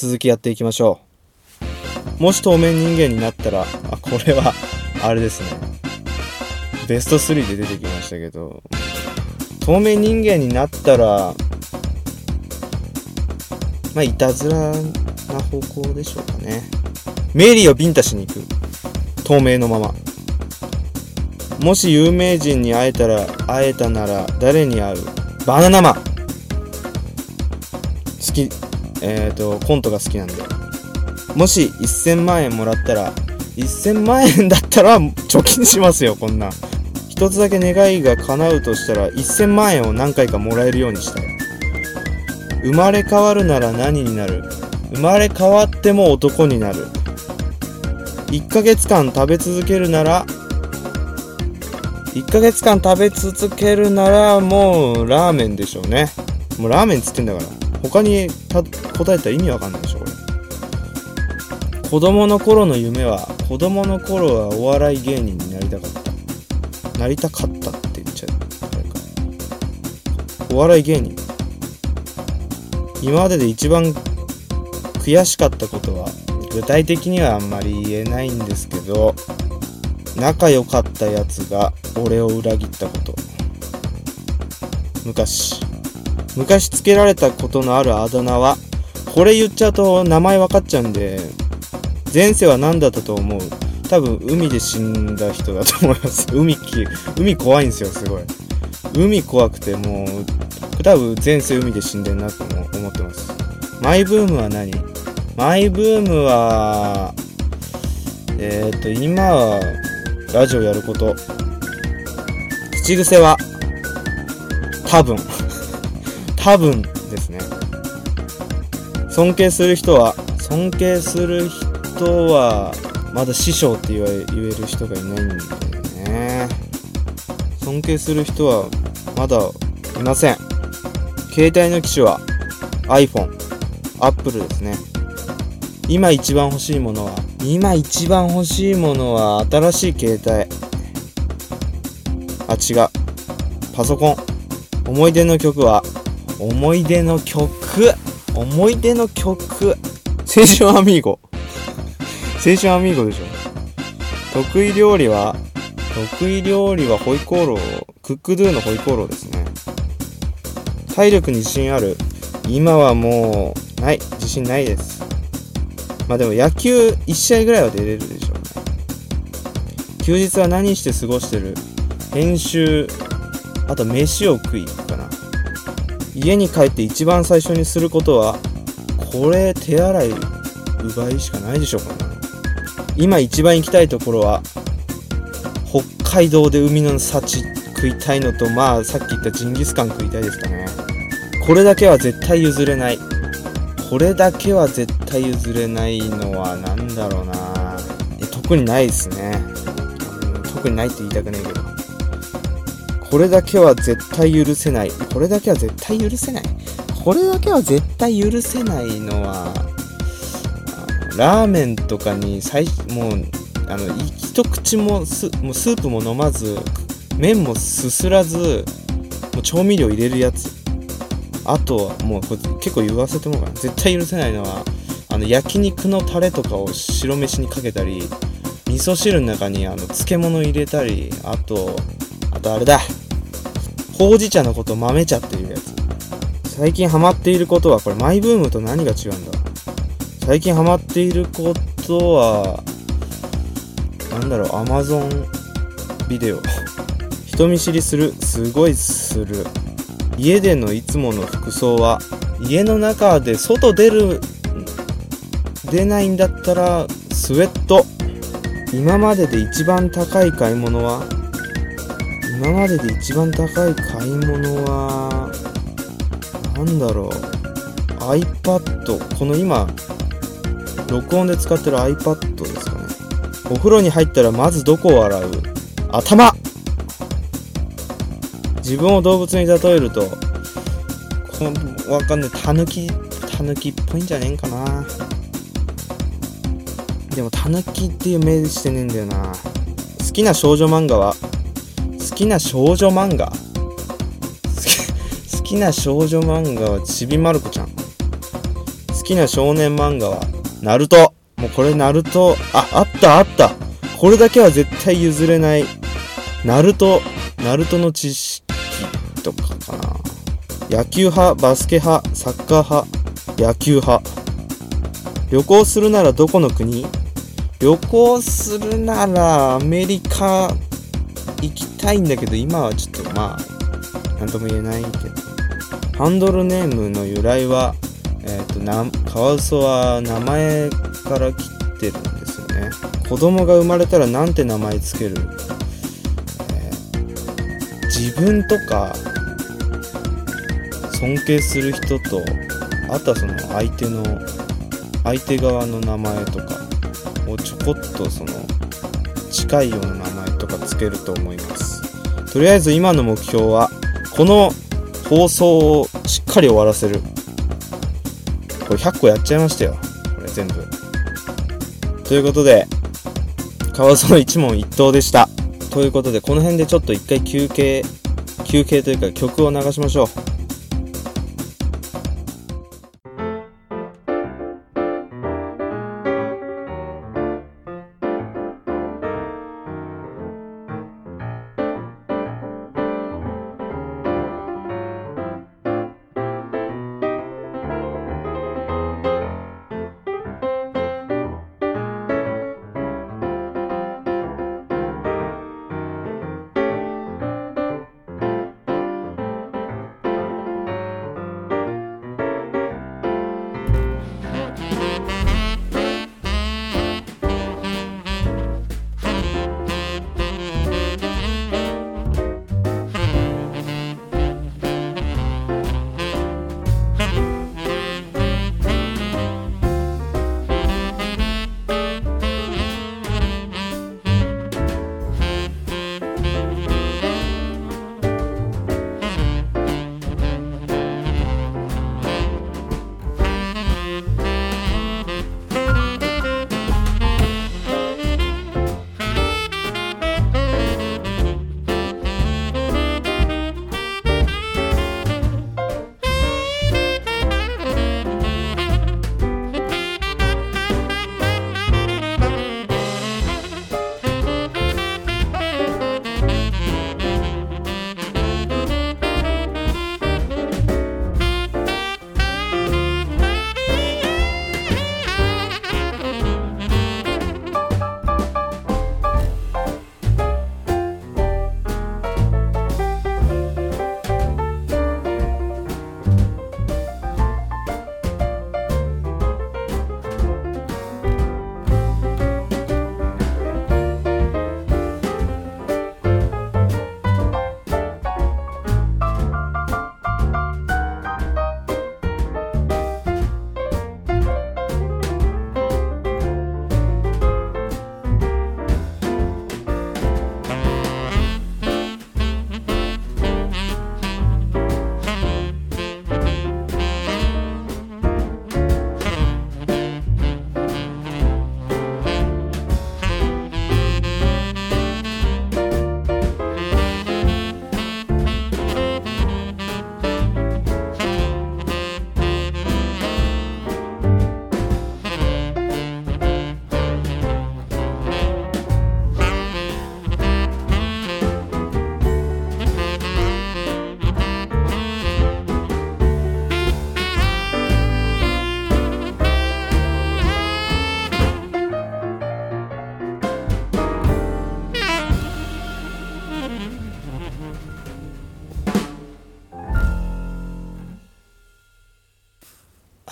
続きやっていきましょう。もし透明人間になったらあこれはあれですね。ベスト3で出てきましたけど。透明人間になったらまあいたずらな方向でしょうかね。メリーをビンタしに行く。透明のまま。もし有名人に会えたら会えたなら誰に会う？バナナマン。好き。えっ、ー、とコントが好きなんで。もし1000万円もらったら1000万円だったら貯金しますよこんな。一つだけ願いが叶うとしたら1000万円を何回かもらえるようにしたい。生まれ変わるなら何になる？生まれ変わっても男になる。1ヶ月間食べ続けるなら1ヶ月間食べ続けるならもうラーメンでしょうね。もうラーメンっつってんだから。他に答えたら意味わかんないでしょこれ。子供の頃の夢は子供の頃はお笑い芸人になりたかった。なりたかったって言っちゃう。お笑い芸人。今までで一番悔しかったことは具体的にはあんまり言えないんですけど仲良かったやつが俺を裏切ったこと。昔。昔つけられたことのあるあだ名はこれ言っちゃうと名前分かっちゃうんで前世は何だったと思う。多分海で死んだ人だと思います。海き海怖いんですよすごい。海怖くてもう多分前世海で死んでんなと思ってます。マイブームは何？マイブームはえっ、ー、と今はラジオやること。口癖は多分。多分ですね。尊敬する人は尊敬する人はまだ師匠って言える人がいないんだよね。尊敬する人はまだいません。携帯の機種は iPhone、Apple ですね。今一番欲しいものは今一番欲しいものは新しい携帯。あ違う。パソコン。思い出の曲は思い出の曲。思い出の曲。青春アミーゴ。青春アミーゴでしょ。得意料理は得意料理はホイコーロークックドゥのホイコーローですね。体力に自信ある。今はもうない。自信ないです。まあでも野球1試合ぐらいは出れるでしょうね。休日は何して過ごしてる？編集、あと飯を食いかな。家に帰って一番最初にすることは、これ手洗い、奪いしかないでしょうかね。今一番行きたいところは、北海道で海の幸食いたいのと、まあさっき言ったジンギスカン食いたいですかね。これだけは絶対譲れない。これだけは絶対譲れないのは何だろうな特にないですね、特にないって言いたくないけどこれだけは絶対許せない。これだけは絶対許せない。これだけは絶対許せないのはラーメンとかに最もうあの一口もスもうスープも飲まず麺もすすらずもう調味料入れるやつ。あとはもうこれ結構言わせてもらうかな絶対許せないのはあの焼肉のタレとかを白飯にかけたり味噌汁の中にあの漬物入れたりあとあとあれだ。ほうじ茶のこと豆茶っていうやつ。最近ハマっていることはこれマイブームと何が違うんだ？最近ハマっていることはなんだろう Amazon ビデオ。人見知りする。すごいする。家でのいつもの服装は家の中で外出る出ないんだったらスウェット。今までで一番高い買い物は今までで一番高い買い物は何だろう？iPad この今録音で使ってる iPad ですかね。お風呂に入ったらまずどこを洗う？頭。自分を動物に例えるとこのわかんない。タヌキタヌキっぽいんじゃねえんかな。でもタヌキっていう名してねえんだよな。好きな少女漫画は？好きな少女漫画好きな少女漫画はちびまる子ちゃん好きな少年漫画は、ナルト。もうこれナルト、あ、あったあった。これだけは絶対譲れない。ナルト、ナルトの知識とかかな。野球派、バスケ派、サッカー派、野球派。旅行するならどこの国？旅行するならアメリカたいんだけど今はちょっとまあ何とも言えないけど。ハンドルネームの由来はえっ、ー、とカワウソは名前から来てるんですよね。子供が生まれたら何て名前つける、えー、自分とか尊敬する人とあとはその相手の相手側の名前とかをちょこっとその近いような名前とかつけると思います。とりあえず今の目標はこの放送をしっかり終わらせる。これ100個やっちゃいましたよ。これ全部。ということで川園一問一答でした。ということでこの辺でちょっと一回休憩休憩というか曲を流しましょう。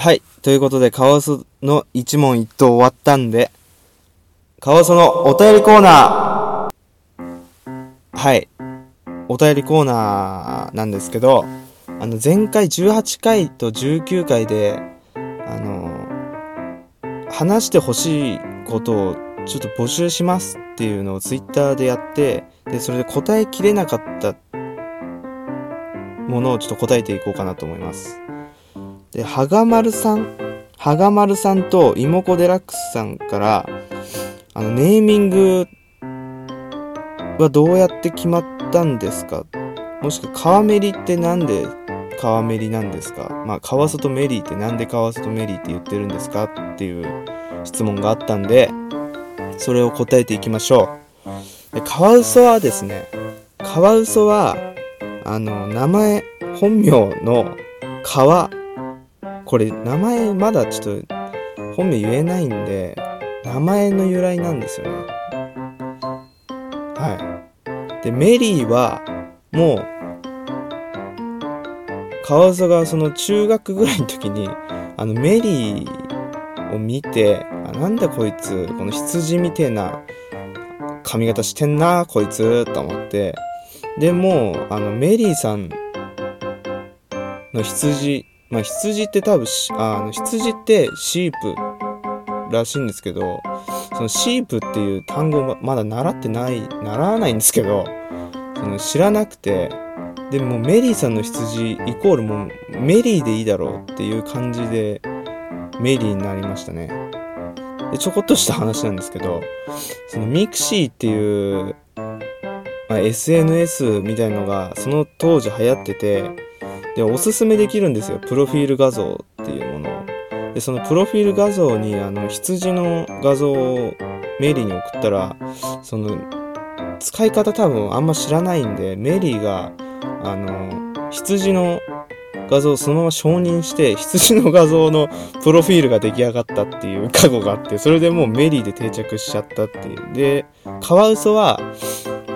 はい。ということで、カワウソの一問一答終わったんで、カワウソのお便りコーナーはい。お便りコーナーなんですけど、あの、前回18回と19回で、あの、話してほしいことをちょっと募集しますっていうのをツイッターでやって、で、それで答えきれなかったものをちょっと答えていこうかなと思います。で、はがまるさん、はがまるさんといもこデラックスさんから、あの、ネーミングはどうやって決まったんですか？もしくは、川メリってなんで川メリなんですか？まあ川外メリーってなんで川外メリーって言ってるんですか？っていう質問があったんでそれを答えていきましょう。でカワウソはですねカワウソはあの名前本名の川これ名前まだちょっと本名言えないんで名前の由来なんですよね。はい。でメリーはもうカワウソがその中学ぐらいの時にあのメリーを見てあなんだこいつこの羊みてえな髪型してんなこいつと思ってでもあのメリーさんの羊まあ羊って多分あの羊ってシープらしいんですけどそのシープっていう単語まだ習ってない習わないんですけどその知らなくてでもメリーさんの羊イコールもうメリーでいいだろうっていう感じでメリーになりましたね。でちょこっとした話なんですけどそのミクシーっていう、まあ、SNS みたいのがその当時流行っててでおすすめできるんですよ。プロフィール画像っていうものを。でそのプロフィール画像にあの羊の画像をメリーに送ったらその使い方多分あんま知らないんでメリーがあの羊の画像をそのまま承認して羊の画像のプロフィールが出来上がったっていう過去があってそれでもうメリーで定着しちゃったっていう。でカワウソは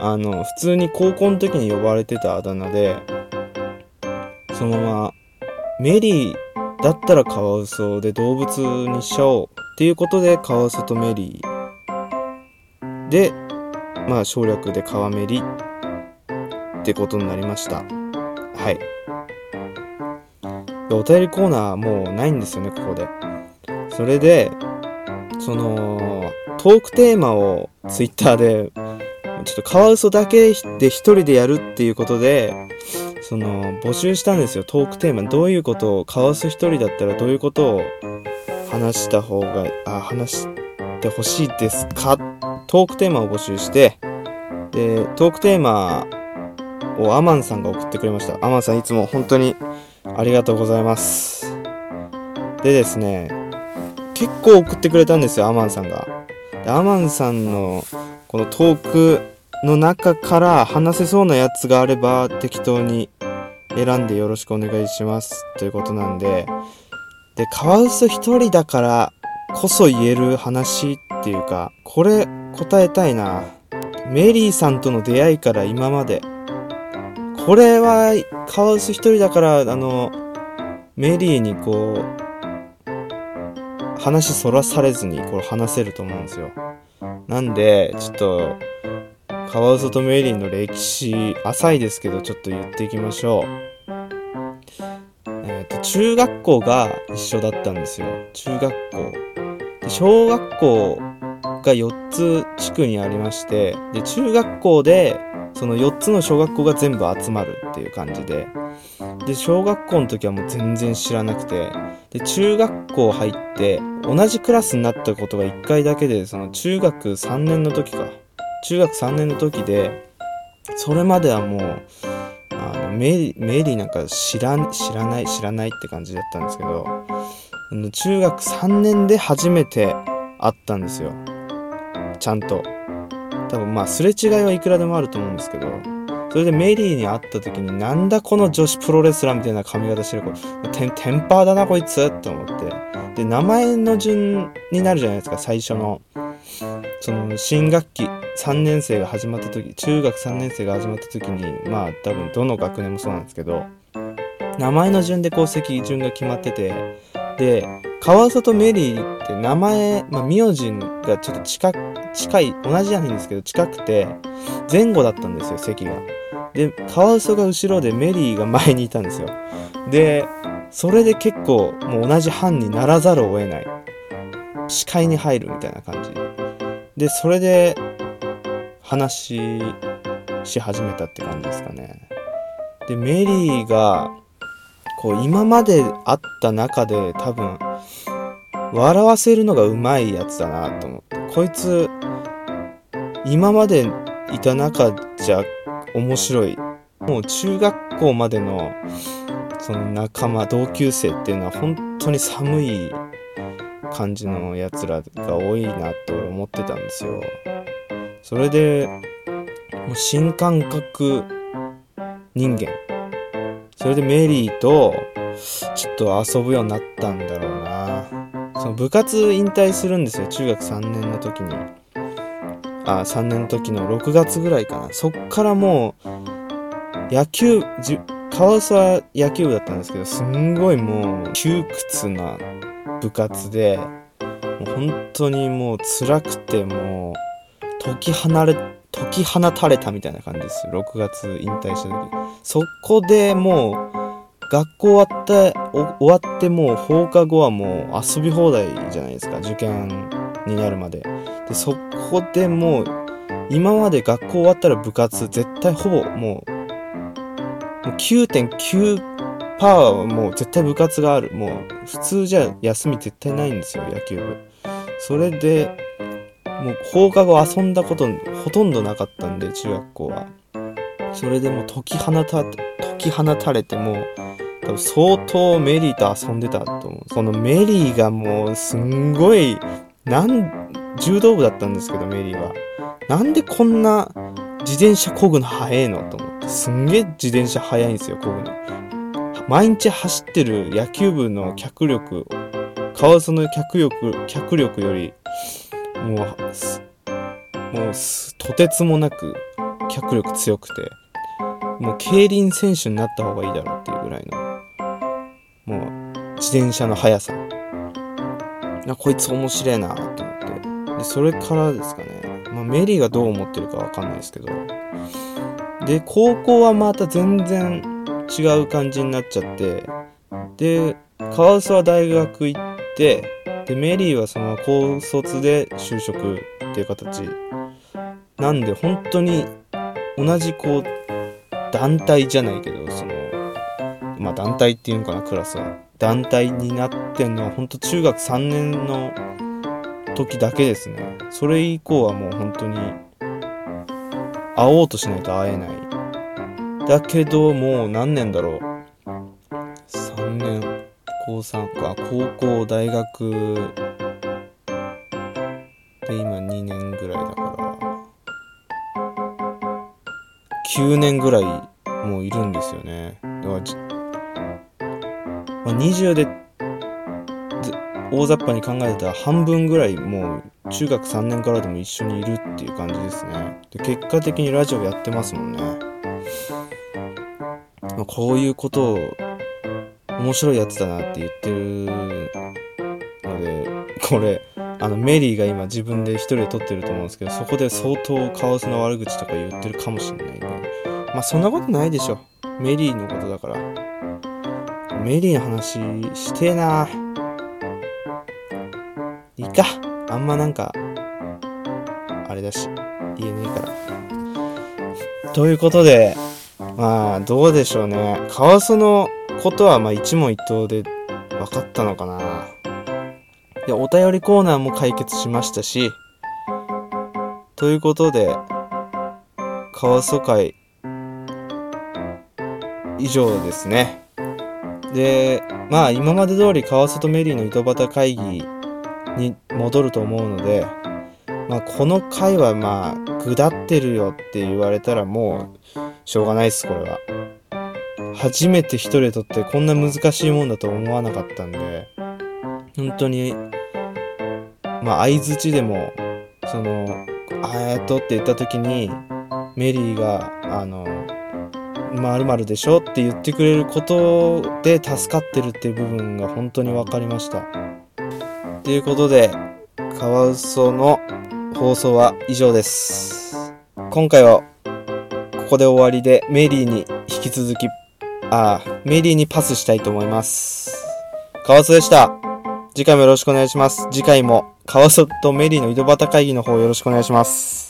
あの普通に高校の時に呼ばれてたあだ名でそのままメリーだったらカワウソで動物にしちゃおうっていうことでカワウソとメリーでまあ省略でカワメリってことになりました。はい。お便りコーナーもうないんですよねここで。それでそのトークテーマをツイッターでちょっとカワウソだけで一人でやるっていうことでその募集したんですよトークテーマ。どういうことをカワウソ一人だったらどういうことを話した方があ話してほしいですか？トークテーマを募集してでトークテーマをアマンさんが送ってくれました。アマンさんいつも本当にありがとうございます。でですね結構送ってくれたんですよアマンさんが。でアマンさんのこのトークの中から話せそうなやつがあれば適当に選んでよろしくお願いしますということなんででカワウソ一人だからこそ言える話っていうかこれ答えたいな。メリーさんとの出会いから今まで。これはカワウソ一人だからあのメリーにこう話そらされずにこれ話せると思うんですよ。なんでちょっとカワウソとメイリーの歴史浅いですけどちょっと言っていきましょう。えっ、ー、と中学校が一緒だったんですよ。中学校。で小学校が4つ地区にありましてで中学校でその4つの小学校が全部集まるっていう感じで。で小学校の時はもう全然知らなくて。で中学校入って同じクラスになったことが1回だけでその中学3年の時か。中学3年の時でそれまではもうあのメリメリーなんか知ら知らない知らないって感じだったんですけど中学3年で初めて会ったんですよ。ちゃんと。多分まあすれ違いはいくらでもあると思うんですけどそれでメリーに会った時になんだこの女子プロレスラーみたいな髪型してる子。テテンパーだなこいつって思って。で名前の順になるじゃないですか最初の。その新学期3年生が始まった時中学3年生が始まった時にまあ多分どの学年もそうなんですけど名前の順でこう席順が決まっててで川里メリーって名前、まあ、名字がちょっと近近い同じじゃないんですけど近くて前後だったんですよ席が。でカワウソが後ろでメリーが前にいたんですよ。でそれで結構もう同じ班にならざるを得ない。視界に入るみたいな感じ。でそれで話し始めたって感じですかね。でメリーがこう今まであった中で多分笑わせるのがうまいやつだなと思って。こいつ今までいた中じゃ面白い。もう中学校までのその仲間同級生っていうのは本当に寒い感じのやつらが多いなって俺思ってたんですよ。それでもう新感覚人間。それでメリーとちょっと遊ぶようになったんだろうな。その部活引退するんですよ中学3年の時に。あ3年の時の6月ぐらいかな。そっからもう野球じカワウソは野球部だったんですけどすんごいもう窮屈な部活でもう本当にもう辛くてもう解き放れ解き放たれたみたいな感じです。6月引退した時。そこでもう学校終わって終わってもう放課後はもう遊び放題じゃないですか。受験になるまで。でそこでもう今まで学校終わったら部活絶対ほぼもうもう9.9%パワーはもう絶対部活がある。もう普通じゃ休み絶対ないんですよ野球部。それでもう放課後遊んだことほとんどなかったんで中学校は。それでもう解き放た解き放たれてもう多分相当メリーと遊んでたと思う。そのメリーがもうすんごいなん柔道部だったんですけどメリーは。なんでこんな自転車漕ぐの速いのと思って。すんげえ自転車速いんですよ漕ぐの。毎日走ってる野球部の脚力カワウソの脚力脚力よりもうもうとてつもなく脚力強くてもう競輪選手になった方がいいだろうっていうぐらいのもう自転車の速さ。なこいつ面白いなと思って。でそれからですかね、まあ、メリーがどう思ってるかわかんないですけど。で高校はまた全然違う感じになっちゃって。でカワウソは大学行ってでメリーはその高卒で就職っていう形。なんで本当に同じこう団体じゃないけどそのまあ団体っていうのかなクラスは。団体になってんのは本当中学3年の時だけですね。それ以降はもう本当に会おうとしないと会えない。だけどもう何年だろう？3年。高3か高校大学。で今2年ぐらいだから。9年ぐらいもういるんですよね。だから、まあ、20で大雑把に考えたら半分ぐらいもう中学3年からでも一緒にいるっていう感じですね。で結果的にラジオやってますもんね、まあ、こういうことを面白いやつだなって言ってるので、これ、あの、メリーが今自分で一人で撮ってると思うんですけど、そこで相当カオスの悪口とか言ってるかもしれないね。まあ、そんなことないでしょ。メリーのことだから。メリーの話してえな。いいか。あんまなんか、あれだし、言えねえから。ということで、まあ、どうでしょうね。カワウソのことはまあ一問一答で分かったのかな。で、お便りコーナーも解決しましたし、ということで、カワウソ会以上ですね。で、まあ今まで通りカワウソとメリーの井戸端会議に戻ると思うので、まあこの回はまあ、下ってるよって言われたらもう、しょうがないっす、これは。初めて一人で撮ってこんな難しいもんだと思わなかったんで、本当に、まあ相づちでも、その、あえっとって言った時に、メリーが、あの、まるでしょって言ってくれることで助かってるっていう部分が本当に分かりました。ということで、カワウソの放送は以上です。今回はここで終わりでメリーに引き続きああ、メリーにパスしたいと思います。カワソでした。次回もよろしくお願いします。次回もカワソとメリーの井戸端会議の方よろしくお願いします。